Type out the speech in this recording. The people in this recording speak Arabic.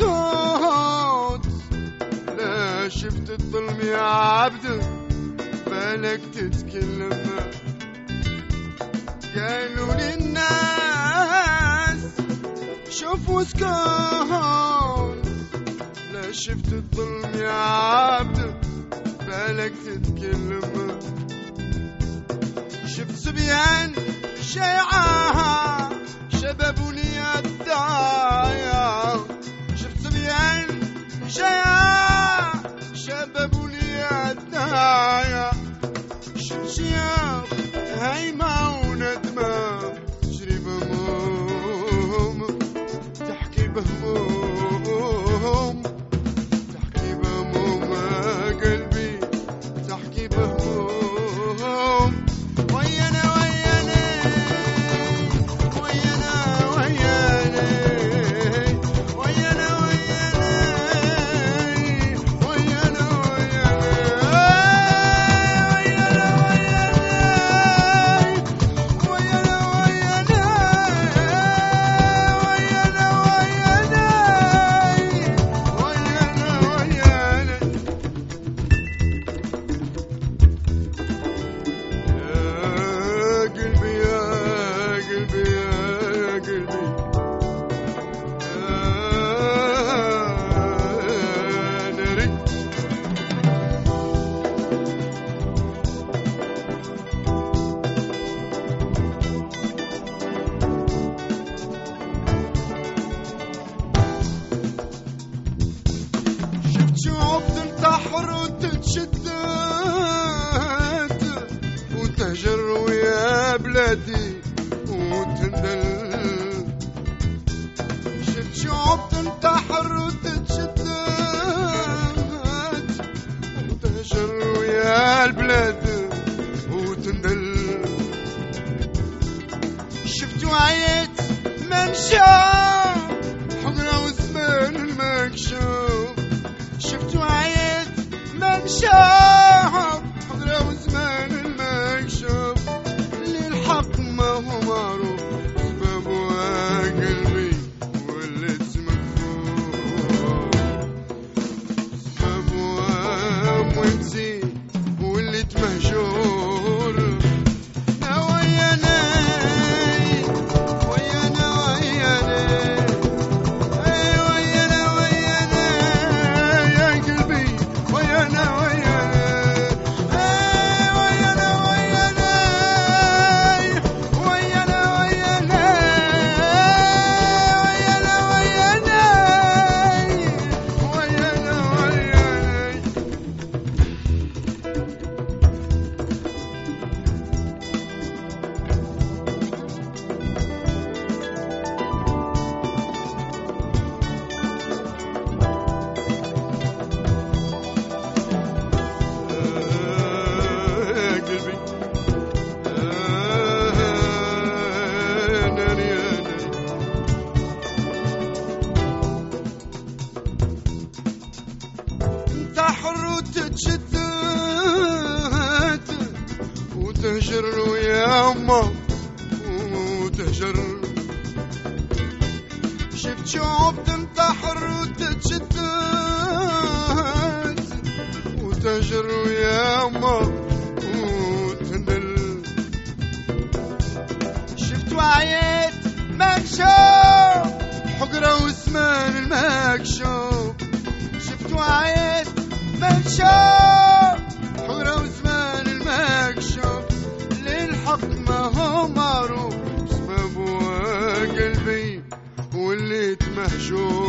توت لا شفت الظلم يا عبد؟ بالك تتكلم قالوا للناس شوفوا سكوت لا شفت الظلم يا عبد؟ بالك تتكلم شفت سبيان شيعة حرت تشدد وتهجر ويا بلادي. تهجر ويا ما وتهجر شفت شعوب تنتحر وتتشتت وتهجر ويا ما وتنل شفت وعيت مكشوف حقرة وسمان المكشوف شفت وعيت مكشوف beijo.